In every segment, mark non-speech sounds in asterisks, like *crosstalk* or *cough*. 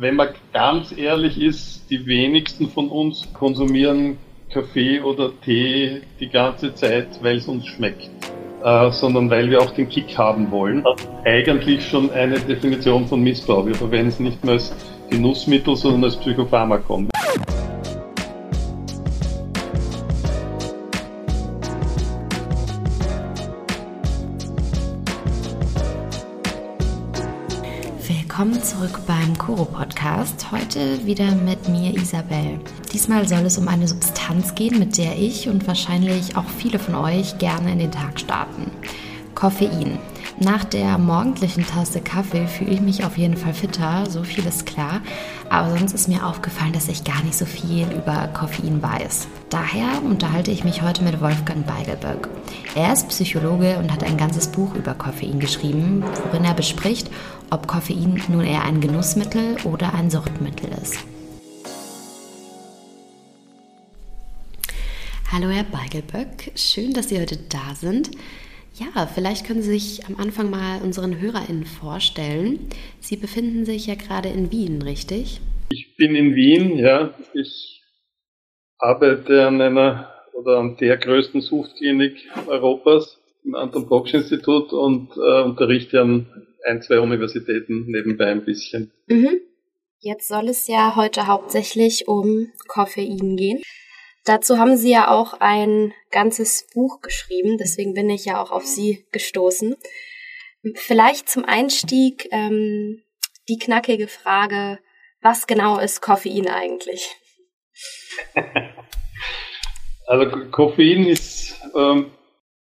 wenn man ganz ehrlich ist, die wenigsten von uns konsumieren Kaffee oder Tee die ganze Zeit, weil es uns schmeckt, äh, sondern weil wir auch den Kick haben wollen. Eigentlich schon eine Definition von Missbrauch. Wir verwenden es nicht mehr als Genussmittel, sondern als Psychopharmakom. Willkommen zurück beim Koro Podcast. Heute wieder mit mir Isabel. Diesmal soll es um eine Substanz gehen, mit der ich und wahrscheinlich auch viele von euch gerne in den Tag starten. Koffein. Nach der morgendlichen Tasse Kaffee fühle ich mich auf jeden Fall fitter, so viel ist klar. Aber sonst ist mir aufgefallen, dass ich gar nicht so viel über Koffein weiß. Daher unterhalte ich mich heute mit Wolfgang Beigelböck. Er ist Psychologe und hat ein ganzes Buch über Koffein geschrieben, worin er bespricht, ob Koffein nun eher ein Genussmittel oder ein Suchtmittel ist. Hallo Herr Beigelböck, schön, dass Sie heute da sind. Ja, vielleicht können Sie sich am Anfang mal unseren HörerInnen vorstellen. Sie befinden sich ja gerade in Wien, richtig? Ich bin in Wien, ja. Ich arbeite an einer oder an der größten Suchtklinik Europas, im Anton Bocksch Institut und äh, unterrichte an ein, zwei Universitäten nebenbei ein bisschen. Mhm. Jetzt soll es ja heute hauptsächlich um Koffein gehen. Dazu haben Sie ja auch ein ganzes Buch geschrieben, deswegen bin ich ja auch auf Sie gestoßen. Vielleicht zum Einstieg ähm, die knackige Frage, was genau ist Koffein eigentlich? *laughs* Also Koffein ist ähm,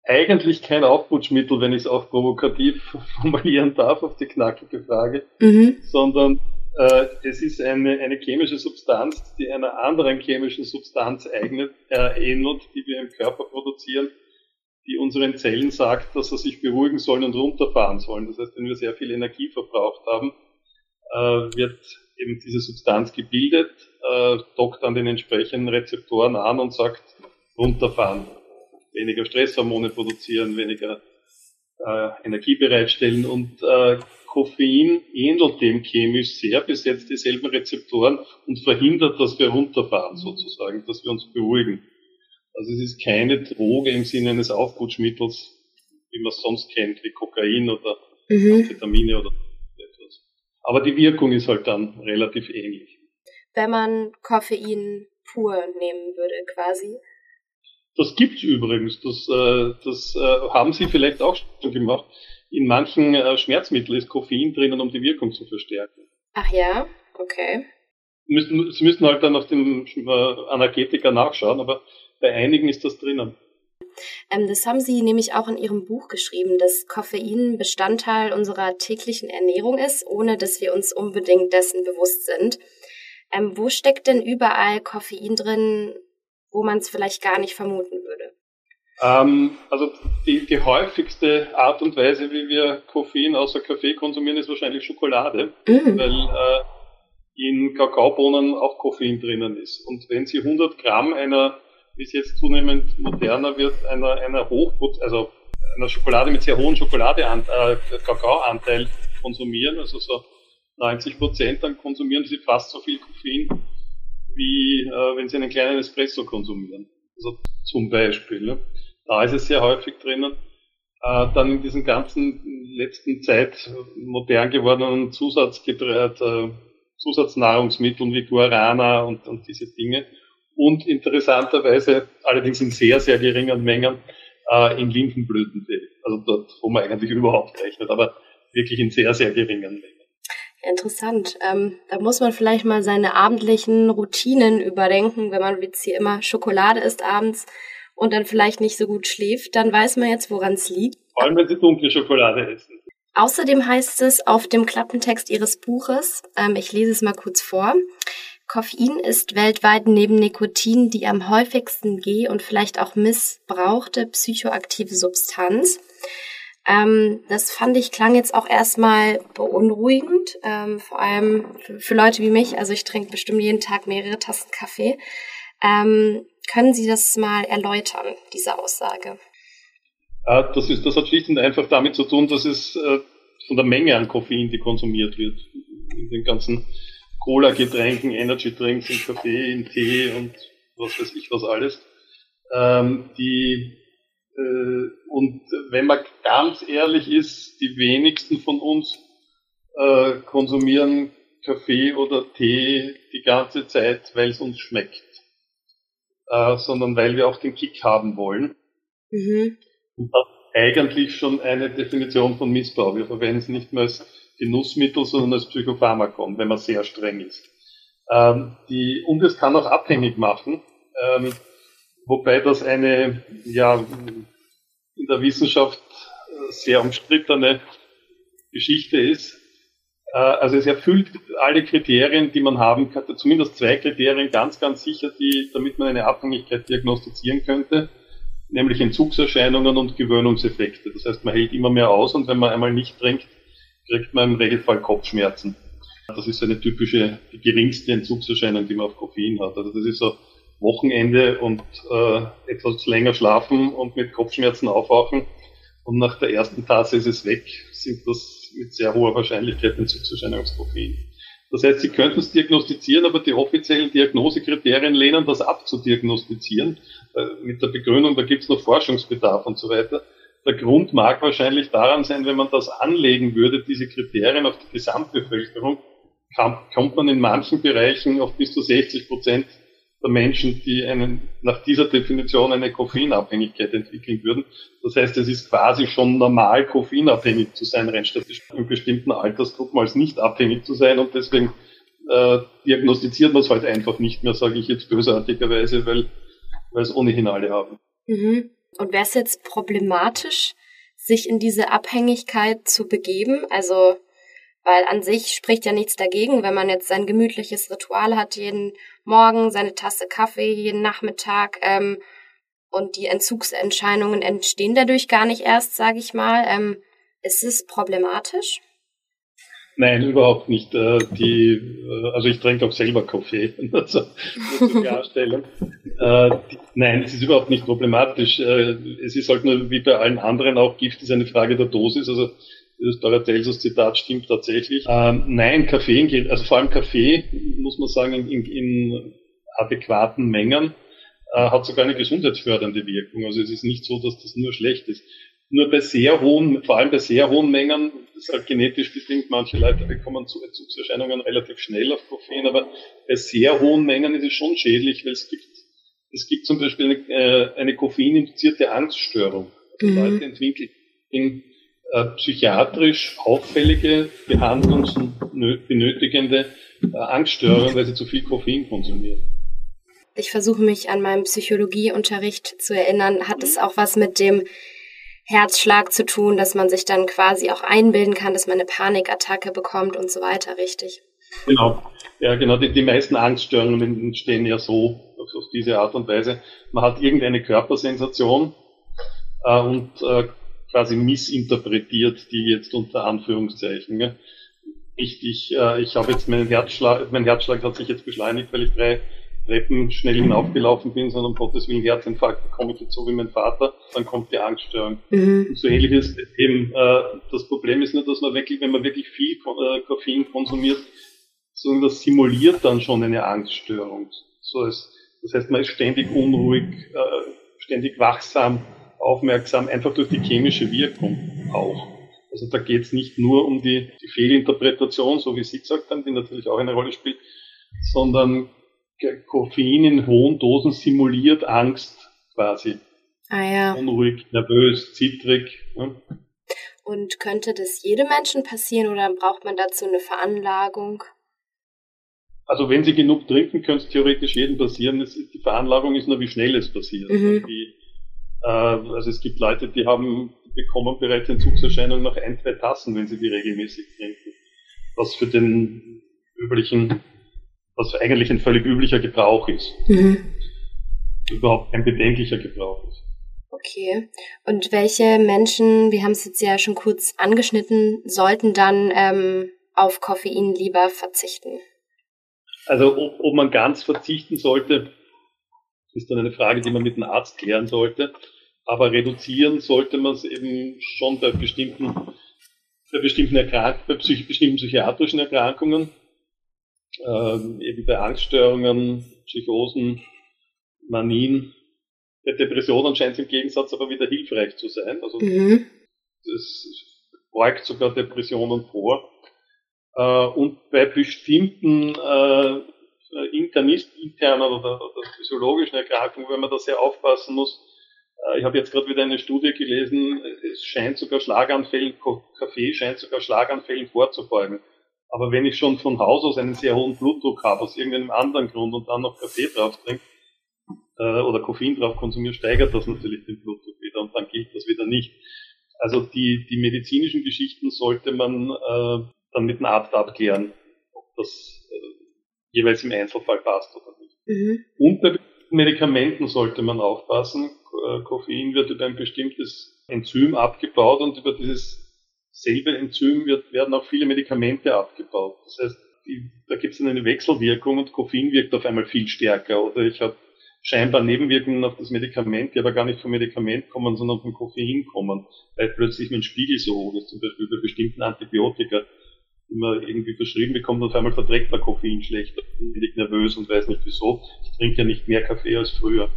eigentlich kein Aufputschmittel, wenn ich es auch provokativ *laughs* formulieren darf auf die knackige Frage, mhm. sondern äh, es ist eine, eine chemische Substanz, die einer anderen chemischen Substanz eignet, äh, ähnelt, die wir im Körper produzieren, die unseren Zellen sagt, dass sie sich beruhigen sollen und runterfahren sollen. Das heißt, wenn wir sehr viel Energie verbraucht haben, äh, wird eben diese Substanz gebildet, äh, dockt an den entsprechenden Rezeptoren an und sagt, runterfahren weniger Stresshormone produzieren, weniger äh, Energie bereitstellen und äh, Koffein ähnelt dem chemisch sehr, besetzt dieselben Rezeptoren und verhindert, dass wir runterfahren sozusagen, dass wir uns beruhigen. Also es ist keine Droge im Sinne eines Aufputschmittels, wie man es sonst kennt, wie Kokain oder mhm. Amphetamine oder etwas. Aber die Wirkung ist halt dann relativ ähnlich. Wenn man Koffein pur nehmen würde quasi, das gibt's übrigens. Das, äh, das äh, haben Sie vielleicht auch schon gemacht. In manchen äh, Schmerzmitteln ist Koffein drinnen, um die Wirkung zu verstärken. Ach ja, okay. Müssen, Sie müssen halt dann auf dem äh, Analgetiker nachschauen, aber bei einigen ist das drinnen. Ähm, das haben Sie nämlich auch in Ihrem Buch geschrieben, dass Koffein Bestandteil unserer täglichen Ernährung ist, ohne dass wir uns unbedingt dessen bewusst sind. Ähm, wo steckt denn überall Koffein drin, wo man es vielleicht gar nicht vermuten würde? Ähm, also die, die häufigste Art und Weise, wie wir Koffein außer Kaffee konsumieren, ist wahrscheinlich Schokolade, mhm. weil äh, in Kakaobohnen auch Koffein drinnen ist. Und wenn Sie 100 Gramm einer, wie es jetzt zunehmend moderner wird, einer, einer Hoch, also einer Schokolade mit sehr hohem Schokoladeanteil, äh, Kakaoanteil konsumieren, also so 90 Prozent, dann konsumieren Sie fast so viel Koffein wie äh, wenn Sie einen kleinen Espresso konsumieren. Also zum Beispiel. Ne? Da ist es sehr häufig drinnen. Äh, dann in diesen ganzen letzten Zeit modern gewordenen Zusatzgetreid, äh, Zusatznahrungsmitteln wie Guarana und, und diese Dinge. Und interessanterweise, allerdings in sehr, sehr geringen Mengen, äh, in Lindenblütentee. Also dort, wo man eigentlich überhaupt rechnet, aber wirklich in sehr, sehr geringen Mengen. Interessant. Ähm, da muss man vielleicht mal seine abendlichen Routinen überdenken, wenn man jetzt hier immer Schokolade isst abends und dann vielleicht nicht so gut schläft, dann weiß man jetzt, woran es liegt. Vor allem, wenn Sie dunkle Schokolade essen. Außerdem heißt es auf dem Klappentext Ihres Buches, ähm, ich lese es mal kurz vor, Koffein ist weltweit neben Nikotin die am häufigsten geh- und vielleicht auch missbrauchte psychoaktive Substanz. Ähm, das fand ich klang jetzt auch erstmal beunruhigend, ähm, vor allem für, für, Leute wie mich. Also ich trinke bestimmt jeden Tag mehrere Tassen Kaffee. Ähm, können Sie das mal erläutern, diese Aussage? Das, ist, das hat schlicht und einfach damit zu tun, dass es äh, von der Menge an Koffein, die konsumiert wird, in den ganzen Cola-Getränken, Energy-Drinks, in Kaffee, in Tee und was weiß ich was alles. Ähm, die äh, und wenn man ganz ehrlich ist, die wenigsten von uns äh, konsumieren Kaffee oder Tee die ganze Zeit, weil es uns schmeckt, äh, sondern weil wir auch den Kick haben wollen. Mhm. Und das ist eigentlich schon eine Definition von Missbrauch. Wir verwenden es nicht mehr als Genussmittel, sondern als Psychopharmakon, wenn man sehr streng ist. Ähm, die, und es kann auch abhängig machen. Ähm, wobei das eine ja in der Wissenschaft äh, sehr umstrittene Geschichte ist. Äh, also es erfüllt alle Kriterien, die man haben kann, zumindest zwei Kriterien ganz, ganz sicher, die, damit man eine Abhängigkeit diagnostizieren könnte, nämlich Entzugserscheinungen und Gewöhnungseffekte. Das heißt, man hält immer mehr aus und wenn man einmal nicht trinkt, kriegt man im Regelfall Kopfschmerzen. Das ist eine typische, die geringste Entzugserscheinung, die man auf Koffein hat. Also das ist so Wochenende und äh, etwas länger schlafen und mit Kopfschmerzen aufwachen und nach der ersten Tasse ist es weg, sind das mit sehr hoher Wahrscheinlichkeit Entzugserscheinungskoffein. Das heißt, Sie könnten es diagnostizieren, aber die offiziellen Diagnosekriterien lehnen das ab zu diagnostizieren, äh, mit der Begründung, da gibt es noch Forschungsbedarf und so weiter. Der Grund mag wahrscheinlich daran sein, wenn man das anlegen würde, diese Kriterien auf die Gesamtbevölkerung, kommt man in manchen Bereichen auf bis zu 60 Prozent der Menschen, die einen, nach dieser Definition eine Koffeinabhängigkeit entwickeln würden. Das heißt, es ist quasi schon normal, koffeinabhängig zu sein, rein statistisch in bestimmten Altersgruppen als nicht abhängig zu sein und deswegen äh, diagnostiziert man es halt einfach nicht mehr, sage ich jetzt bösartigerweise, weil, weil es ohnehin alle haben. Mhm. Und wäre es jetzt problematisch, sich in diese Abhängigkeit zu begeben? Also weil an sich spricht ja nichts dagegen, wenn man jetzt sein gemütliches Ritual hat, jeden Morgen seine Tasse Kaffee, jeden Nachmittag ähm, und die Entzugsentscheidungen entstehen dadurch gar nicht erst, sage ich mal. Ähm, ist es problematisch? Nein, überhaupt nicht. Äh, die, äh, also ich trinke auch selber Kaffee, *laughs* also Klarstellung. *laughs* Äh, nein, es ist überhaupt nicht problematisch. Es ist halt nur wie bei allen anderen auch Gift ist eine Frage der Dosis. Also das Paracelsus Zitat stimmt tatsächlich. Ähm, nein, Kaffee, also vor allem Kaffee, muss man sagen, in, in adäquaten Mengen äh, hat sogar eine gesundheitsfördernde Wirkung. Also es ist nicht so, dass das nur schlecht ist. Nur bei sehr hohen, vor allem bei sehr hohen Mengen, das ist halt genetisch bedingt, manche Leute bekommen Entzugserscheinungen relativ schnell auf Koffein, aber bei sehr hohen Mengen ist es schon schädlich, weil es gibt, es gibt zum Beispiel eine, äh, eine koffeininduzierte Angststörung. Also mhm. Leute entwickeln in äh, psychiatrisch auffällige, behandlungsbenötigende äh, Angststörungen, weil sie zu viel Koffein konsumieren. Ich versuche mich an meinem Psychologieunterricht zu erinnern. Hat es auch was mit dem Herzschlag zu tun, dass man sich dann quasi auch einbilden kann, dass man eine Panikattacke bekommt und so weiter, richtig? Genau. Ja, genau. Die, die meisten Angststörungen entstehen ja so, auf, auf, diese Art und Weise. Man hat irgendeine Körpersensation äh, und äh, quasi missinterpretiert, die jetzt unter Anführungszeichen. Ja. Richtig, äh, ich habe jetzt meinen Herzschlag, mein Herzschlag hat sich jetzt beschleunigt, weil ich drei Treppen schnell hinaufgelaufen bin, sondern um Gottes Willen Herzinfarkt bekomme ich jetzt so wie mein Vater, dann kommt die Angststörung. Mhm. Und so ähnlich ist eben, äh, das Problem ist nur, dass man wirklich, wenn man wirklich viel äh, Koffein konsumiert, sondern das simuliert dann schon eine Angststörung. So ist, das heißt, man ist ständig unruhig, äh, ständig wachsam, aufmerksam, einfach durch die chemische Wirkung auch. Also da geht es nicht nur um die, die Fehlinterpretation, so wie Sie gesagt haben, die natürlich auch eine Rolle spielt, sondern Koffein in hohen Dosen simuliert Angst quasi. Ah ja. Unruhig, nervös, zittrig. Ne? Und könnte das jedem Menschen passieren oder braucht man dazu eine Veranlagung? Also wenn Sie genug trinken, könnte es theoretisch jedem passieren. die Veranlagung ist nur, wie schnell es passiert. Mhm. Wie, also es gibt Leute, die haben bekommen bereits Entzugserscheinungen nach ein, zwei Tassen, wenn sie die regelmäßig trinken. Was für den üblichen, was eigentlich ein völlig üblicher Gebrauch ist. Mhm. Überhaupt kein bedenklicher Gebrauch ist. Okay. Und welche Menschen, wir haben es jetzt ja schon kurz angeschnitten, sollten dann ähm, auf Koffein lieber verzichten? Also ob, ob man ganz verzichten sollte, ist dann eine Frage, die man mit dem Arzt klären sollte. Aber reduzieren sollte man es eben schon bei bestimmten, bei bestimmten Erkrankungen, bei psych bestimmten psychiatrischen Erkrankungen. Äh, äh, eben bei Angststörungen, Psychosen, Manien, bei Depressionen scheint es im Gegensatz aber wieder hilfreich zu sein. Also mhm. das beugt sogar Depressionen vor. Äh, und bei bestimmten äh, Internist, internen oder, oder physiologischen Erkrankungen, wenn man da sehr aufpassen muss, äh, ich habe jetzt gerade wieder eine Studie gelesen, es scheint sogar Schlaganfällen, Kaffee scheint sogar Schlaganfällen vorzubeugen. Aber wenn ich schon von Haus aus einen sehr hohen Blutdruck habe, aus irgendeinem anderen Grund und dann noch Kaffee drauf trinke äh, oder Koffein drauf konsumiere, steigert das natürlich den Blutdruck wieder und dann gilt das wieder nicht. Also die, die medizinischen Geschichten sollte man äh, dann mit einem Arzt abklären, ob das äh, jeweils im Einzelfall passt oder nicht. Mhm. Und bei Medikamenten sollte man aufpassen. Äh, Koffein wird über ein bestimmtes Enzym abgebaut und über dieses selbe Enzym wird, werden auch viele Medikamente abgebaut. Das heißt, die, da gibt es eine Wechselwirkung und Koffein wirkt auf einmal viel stärker. Oder ich habe scheinbar Nebenwirkungen auf das Medikament, die aber gar nicht vom Medikament kommen, sondern vom Koffein kommen, weil plötzlich mein Spiegel so hoch ist, zum Beispiel bei bestimmten Antibiotika, man irgendwie verschrieben bekommt und auf einmal verträgt man Koffein schlechter, bin ich nervös und weiß nicht wieso. Ich trinke ja nicht mehr Kaffee als früher.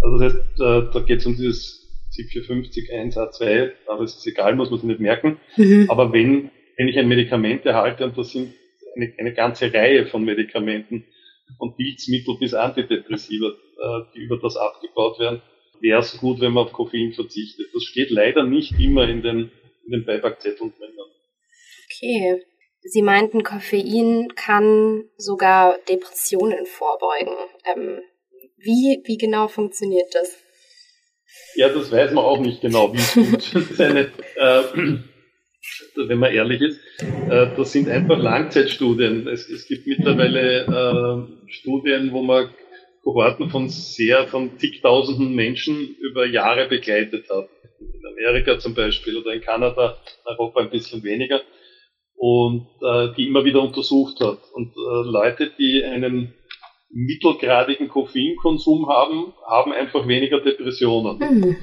Also das heißt, da, geht es um dieses ZIP 450 1A2, aber es ist egal, muss man sich nicht merken. Mhm. Aber wenn, wenn ich ein Medikament erhalte, und das sind eine, eine ganze Reihe von Medikamenten, von Pilzmittel bis Antidepressiva, äh, die über das abgebaut werden, wäre es gut, wenn man auf Koffein verzichtet. Das steht leider nicht immer in den, in den Beipackzetteln drin. Okay. Sie meinten, Koffein kann sogar Depressionen vorbeugen. Ähm, wie, wie genau funktioniert das? Ja, das weiß man auch nicht genau, wie es funktioniert. *laughs* äh, wenn man ehrlich ist, äh, das sind einfach Langzeitstudien. Es, es gibt mittlerweile äh, Studien, wo man Kohorten von sehr, von zigtausenden Menschen über Jahre begleitet hat. In Amerika zum Beispiel oder in Kanada, in Europa ein bisschen weniger. Und äh, die immer wieder untersucht hat. Und äh, Leute, die einen mittelgradigen Koffeinkonsum haben, haben einfach weniger Depressionen. Mhm.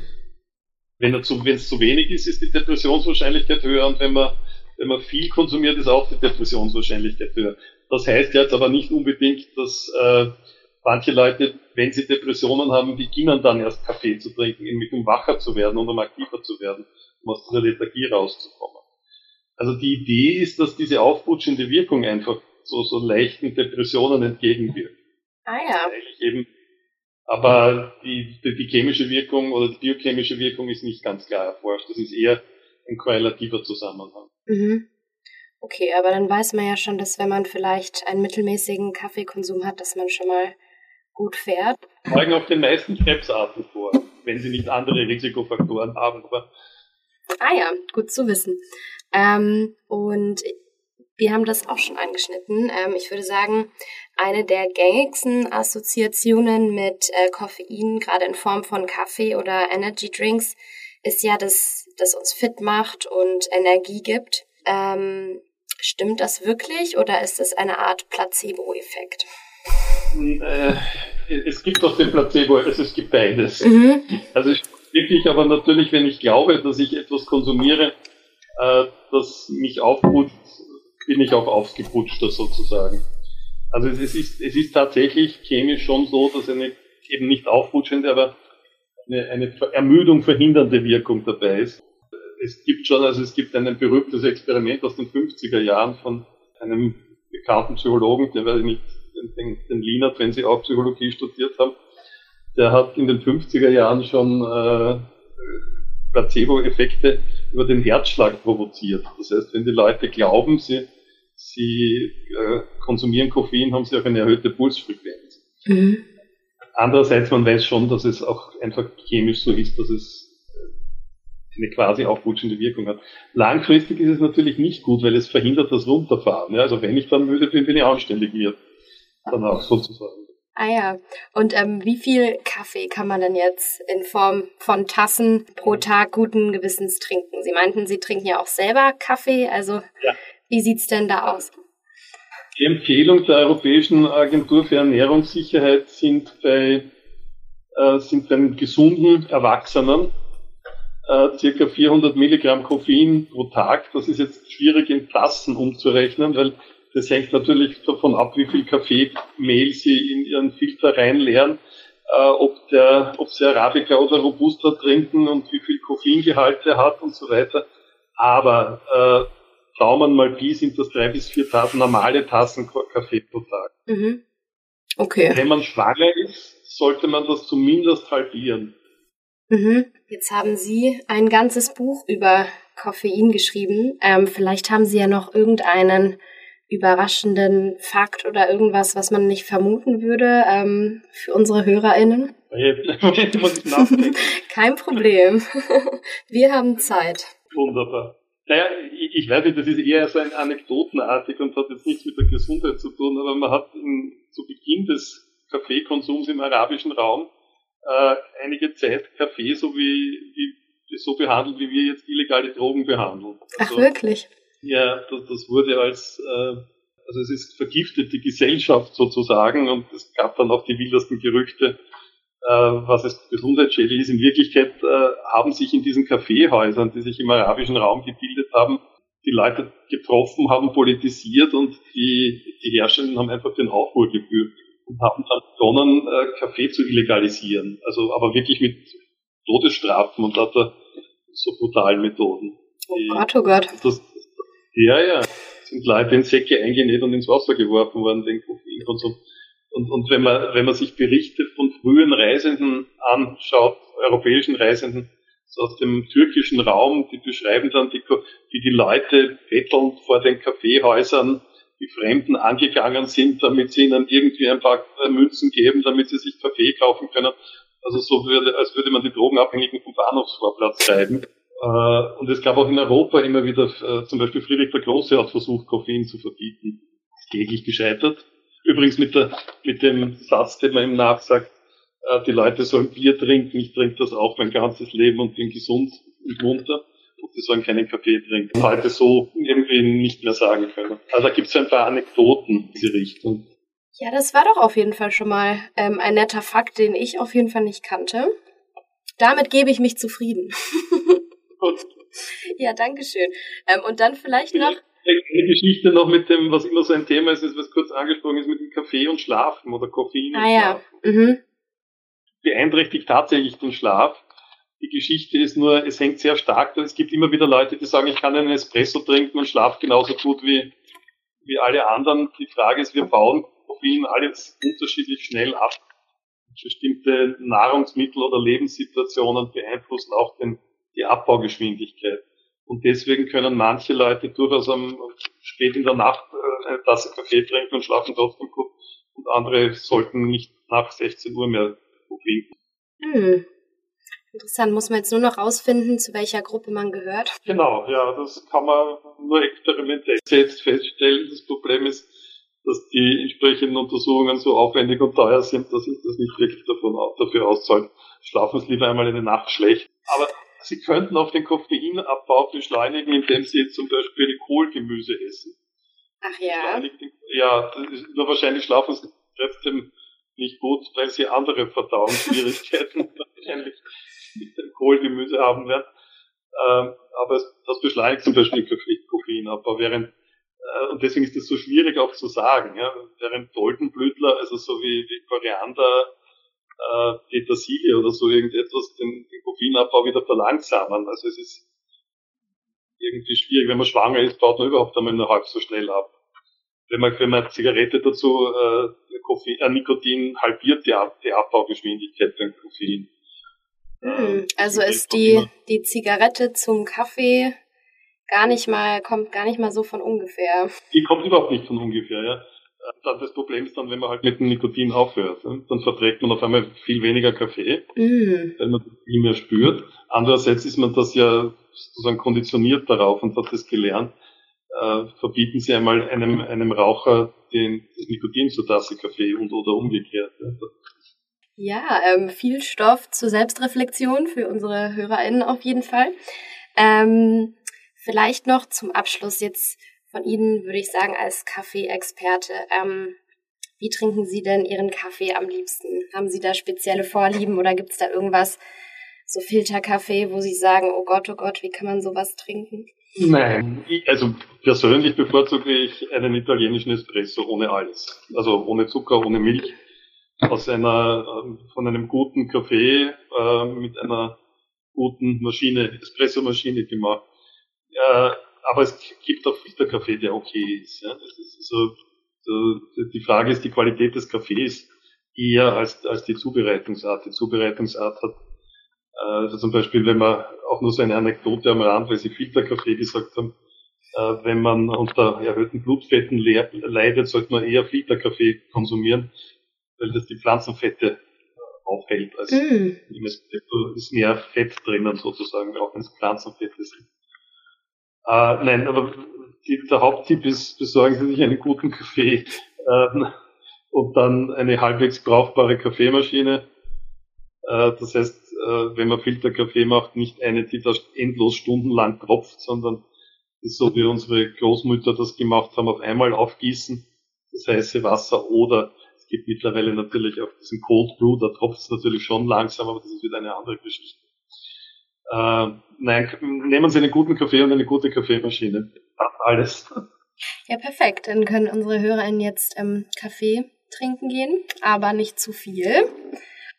Wenn es zu, zu wenig ist, ist die Depressionswahrscheinlichkeit höher und wenn man, wenn man viel konsumiert, ist auch die Depressionswahrscheinlichkeit höher. Das heißt jetzt aber nicht unbedingt, dass äh, manche Leute, wenn sie Depressionen haben, beginnen dann erst Kaffee zu trinken, um wacher zu werden und um aktiver zu werden, um aus dieser Lethargie rauszukommen. Also die Idee ist, dass diese aufputschende Wirkung einfach so, so leichten Depressionen entgegenwirkt. Ah ja. Eben, aber die, die, die, chemische Wirkung oder die biochemische Wirkung ist nicht ganz klar erforscht. Das ist eher ein korrelativer Zusammenhang. Mhm. Okay, aber dann weiß man ja schon, dass wenn man vielleicht einen mittelmäßigen Kaffeekonsum hat, dass man schon mal gut fährt. Folgen auch den meisten Krebsarten vor, wenn sie nicht andere Risikofaktoren haben. Aber ah ja, gut zu wissen. Ähm, und wir haben das auch schon angeschnitten. Ähm, ich würde sagen, eine der gängigsten Assoziationen mit äh, Koffein, gerade in Form von Kaffee oder Energy Drinks, ist ja, dass das uns fit macht und Energie gibt. Ähm, stimmt das wirklich oder ist es eine Art Placebo-Effekt? Äh, es gibt doch den Placebo, also es gibt beides. Mhm. Also wirklich, aber natürlich, wenn ich glaube, dass ich etwas konsumiere, äh, das mich aufputscht, bin ich auch aufgeputschter sozusagen. Also es ist, es ist tatsächlich chemisch schon so, dass eine eben nicht aufputschende, aber eine, eine Ermüdung verhindernde Wirkung dabei ist. Es gibt schon, also es gibt ein berühmtes Experiment aus den 50er Jahren von einem bekannten Psychologen, der weiß ich nicht, den, den, Lienert, wenn Sie auch Psychologie studiert haben, der hat in den 50er Jahren schon äh, Placebo-Effekte über den Herzschlag provoziert. Das heißt, wenn die Leute glauben, sie sie äh, konsumieren Koffein, haben sie auch eine erhöhte Pulsfrequenz. Mhm. Andererseits, man weiß schon, dass es auch einfach chemisch so ist, dass es äh, eine quasi aufputschende Wirkung hat. Langfristig ist es natürlich nicht gut, weil es verhindert das Runterfahren. Ja, also wenn ich dann müde bin, bin ich anständig wird. Dann auch sozusagen. Ah ja, und ähm, wie viel Kaffee kann man denn jetzt in Form von Tassen pro Tag guten Gewissens trinken? Sie meinten, Sie trinken ja auch selber Kaffee, also ja. Wie sieht's denn da aus? Die Empfehlung der Europäischen Agentur für Ernährungssicherheit sind bei, äh, sind bei gesunden Erwachsenen äh, circa 400 Milligramm Koffein pro Tag. Das ist jetzt schwierig in Tassen umzurechnen, weil das hängt natürlich davon ab, wie viel Kaffeemehl Sie in Ihren Filter reinleeren, äh, ob, der, ob Sie Arabica oder Robusta trinken und wie viel Koffeingehalt er hat und so weiter. Aber äh, Daumen mal Pi sind das drei bis vier Tassen, normale Tassen Kaffee pro Tag. Mhm. Okay. Wenn man schwanger ist, sollte man das zumindest halbieren. Mhm. Jetzt haben Sie ein ganzes Buch über Koffein geschrieben. Ähm, vielleicht haben Sie ja noch irgendeinen überraschenden Fakt oder irgendwas, was man nicht vermuten würde ähm, für unsere HörerInnen? Jetzt *laughs* muss ich nachdenken. *laughs* Kein Problem. *laughs* Wir haben Zeit. Wunderbar. Naja, ich, ich weiß nicht, das ist eher so ein anekdotenartig und hat jetzt nichts mit der Gesundheit zu tun, aber man hat in, zu Beginn des Kaffeekonsums im arabischen Raum äh, einige Zeit Kaffee so wie, wie so behandelt, wie wir jetzt illegale Drogen behandeln. Also, Ach wirklich? Ja, das, das wurde als, äh, also es ist vergiftete Gesellschaft sozusagen und es gab dann auch die wildesten Gerüchte, äh, was es gesundheitsschädlich ist. In Wirklichkeit äh, haben sich in diesen Kaffeehäusern, die sich im arabischen Raum gebildet haben, die Leute getroffen, haben politisiert und die, die Herrschenden haben einfach den Aufruhr geführt und haben dann begonnen, äh, Kaffee zu illegalisieren. Also aber wirklich mit Todesstrafen und lauter so brutalen Methoden. Oh Gott, oh Gott. Das, ja, ja. Sind Leute in Säcke eingenäht und ins Wasser geworfen worden, den Koffeinkonsum. Und, und wenn man, wenn man sich Berichte von frühen Reisenden anschaut, europäischen Reisenden, so aus dem türkischen Raum, die beschreiben dann, die, wie die Leute bettelnd vor den Kaffeehäusern die Fremden angegangen sind, damit sie ihnen irgendwie ein paar Münzen geben, damit sie sich Kaffee kaufen können. Also so würde, als würde man die Drogenabhängigen vom Bahnhofsvorplatz treiben. Äh, und es gab auch in Europa immer wieder, äh, zum Beispiel Friedrich der Große hat versucht, Koffein zu verbieten. Ist kläglich gescheitert. Übrigens mit, der, mit dem Satz, den man ihm nachsagt, äh, die Leute sollen Bier trinken, ich trinke das auch mein ganzes Leben und bin gesund und munter. Und die sollen keinen Kaffee trinken. Heute so irgendwie nicht mehr sagen können. Also da gibt es ein paar Anekdoten in diese Richtung. Ja, das war doch auf jeden Fall schon mal ähm, ein netter Fakt, den ich auf jeden Fall nicht kannte. Damit gebe ich mich zufrieden. *laughs* ja, danke schön. Ähm, und dann vielleicht noch. Eine Geschichte noch mit dem, was immer so ein Thema ist, ist was kurz angesprochen ist, mit dem Kaffee und Schlafen oder Koffein. Ah ja. Mhm. Beeinträchtigt tatsächlich den Schlaf. Die Geschichte ist nur, es hängt sehr stark, es gibt immer wieder Leute, die sagen, ich kann einen Espresso trinken und schlafe genauso gut wie, wie alle anderen. Die Frage ist, wir bauen Koffein alles unterschiedlich schnell ab. Bestimmte Nahrungsmittel oder Lebenssituationen beeinflussen auch den, die Abbaugeschwindigkeit. Und deswegen können manche Leute durchaus am, spät in der Nacht äh, eine Tasse Kaffee trinken und schlafen trotzdem gut. Und andere sollten nicht nach 16 Uhr mehr Koffein. Hm. Interessant, muss man jetzt nur noch rausfinden, zu welcher Gruppe man gehört. Genau, ja, das kann man nur experimentell selbst feststellen. Das Problem ist, dass die entsprechenden Untersuchungen so aufwendig und teuer sind, dass sich das nicht wirklich davon, dafür auszahlt. Schlafen Sie lieber einmal in der Nacht schlecht. Aber Sie könnten auch den Koffeinabbau beschleunigen, indem Sie zum Beispiel Kohlgemüse essen. Ach ja. Ja, nur wahrscheinlich schlafen Sie trotzdem nicht gut, weil Sie andere Verdauungsschwierigkeiten *laughs* wahrscheinlich mit dem Kohlgemüse haben werden. Ähm, aber das beschleunigt zum Beispiel Koffeinabbau, während äh, und deswegen ist es so schwierig auch zu sagen. Ja? Während Doldenblütler, also so wie, wie Koriander, äh, Petersilie oder so irgendetwas, den, den Koffeinabbau wieder verlangsamen. Also es ist irgendwie schwierig. Wenn man schwanger ist, baut man überhaupt einmal nur halb so schnell ab. Wenn man, wenn man Zigarette dazu, äh, Koffein, äh, Nikotin halbiert die, Ab die Abbaugeschwindigkeit beim Koffein. Hm, also ist die, die Zigarette zum Kaffee gar nicht mal, kommt gar nicht mal so von ungefähr. Die kommt überhaupt nicht von ungefähr, ja. Dann das Problem ist dann, wenn man halt mit dem Nikotin aufhört, dann verträgt man auf einmal viel weniger Kaffee, mm. weil man viel mehr spürt. Andererseits ist man das ja sozusagen konditioniert darauf und hat das gelernt. Äh, verbieten Sie einmal einem, einem Raucher den, das Nikotin zur Tasse Kaffee und oder umgekehrt. Ja, ja ähm, viel Stoff zur Selbstreflexion für unsere HörerInnen auf jeden Fall. Ähm, Vielleicht noch zum Abschluss jetzt von Ihnen, würde ich sagen, als Kaffee-Experte. Ähm, wie trinken Sie denn Ihren Kaffee am liebsten? Haben Sie da spezielle Vorlieben oder gibt es da irgendwas, so Filterkaffee, wo Sie sagen, oh Gott, oh Gott, wie kann man sowas trinken? Nein, also persönlich bevorzuge ich einen italienischen Espresso ohne alles. Also ohne Zucker, ohne Milch, aus einer, ähm, von einem guten Kaffee äh, mit einer guten Maschine, Espresso-Maschine gemacht. Äh, aber es gibt auch Filterkaffee, der okay ist. Ja. Ist so, so, die Frage ist die Qualität des Kaffees eher als, als die Zubereitungsart. Die Zubereitungsart hat also zum Beispiel, wenn man auch nur so eine Anekdote am Rand, weil Sie Filterkaffee gesagt haben, äh, wenn man unter erhöhten Blutfetten leidet, sollte man eher Filterkaffee konsumieren, weil das die Pflanzenfette äh, aufhält. Also mm. ist mehr Fett drinnen sozusagen, auch wenn es Pflanzenfette sind. Äh, nein, aber die, der Haupttipp ist, besorgen Sie sich einen guten Kaffee äh, und dann eine halbwegs brauchbare Kaffeemaschine. Äh, das heißt, äh, wenn man Filterkaffee macht, nicht eine, die da endlos stundenlang tropft, sondern ist so wie unsere Großmütter das gemacht haben, auf einmal aufgießen, das heiße Wasser oder es gibt mittlerweile natürlich auch diesen Cold Brew, da tropft es natürlich schon langsam, aber das ist wieder eine andere Geschichte. Äh, nein, nehmen Sie einen guten Kaffee und eine gute Kaffeemaschine. Alles. Ja, perfekt. Dann können unsere HörerInnen jetzt ähm, Kaffee trinken gehen, aber nicht zu viel.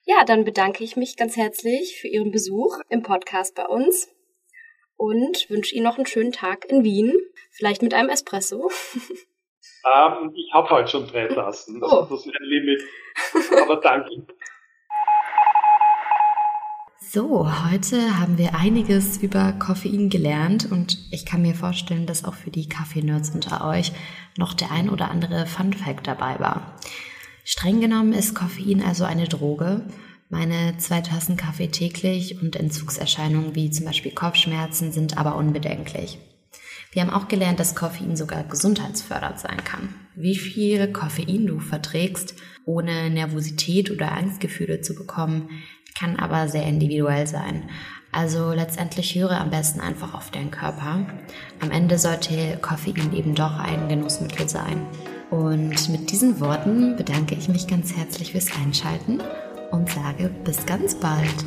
Ja, dann bedanke ich mich ganz herzlich für Ihren Besuch im Podcast bei uns und wünsche Ihnen noch einen schönen Tag in Wien, vielleicht mit einem Espresso. Ähm, ich habe heute schon drei Tassen, das, oh. das ist ein Limit, aber danke. So, heute haben wir einiges über Koffein gelernt und ich kann mir vorstellen, dass auch für die Kaffee-Nerds unter euch noch der ein oder andere Fun-Fact dabei war. Streng genommen ist Koffein also eine Droge. Meine zwei Tassen Kaffee täglich und Entzugserscheinungen wie zum Beispiel Kopfschmerzen sind aber unbedenklich. Wir haben auch gelernt, dass Koffein sogar gesundheitsfördernd sein kann. Wie viel Koffein du verträgst, ohne Nervosität oder Angstgefühle zu bekommen, kann aber sehr individuell sein. Also letztendlich höre am besten einfach auf deinen Körper. Am Ende sollte Koffein eben doch ein Genussmittel sein. Und mit diesen Worten bedanke ich mich ganz herzlich fürs Einschalten und sage bis ganz bald.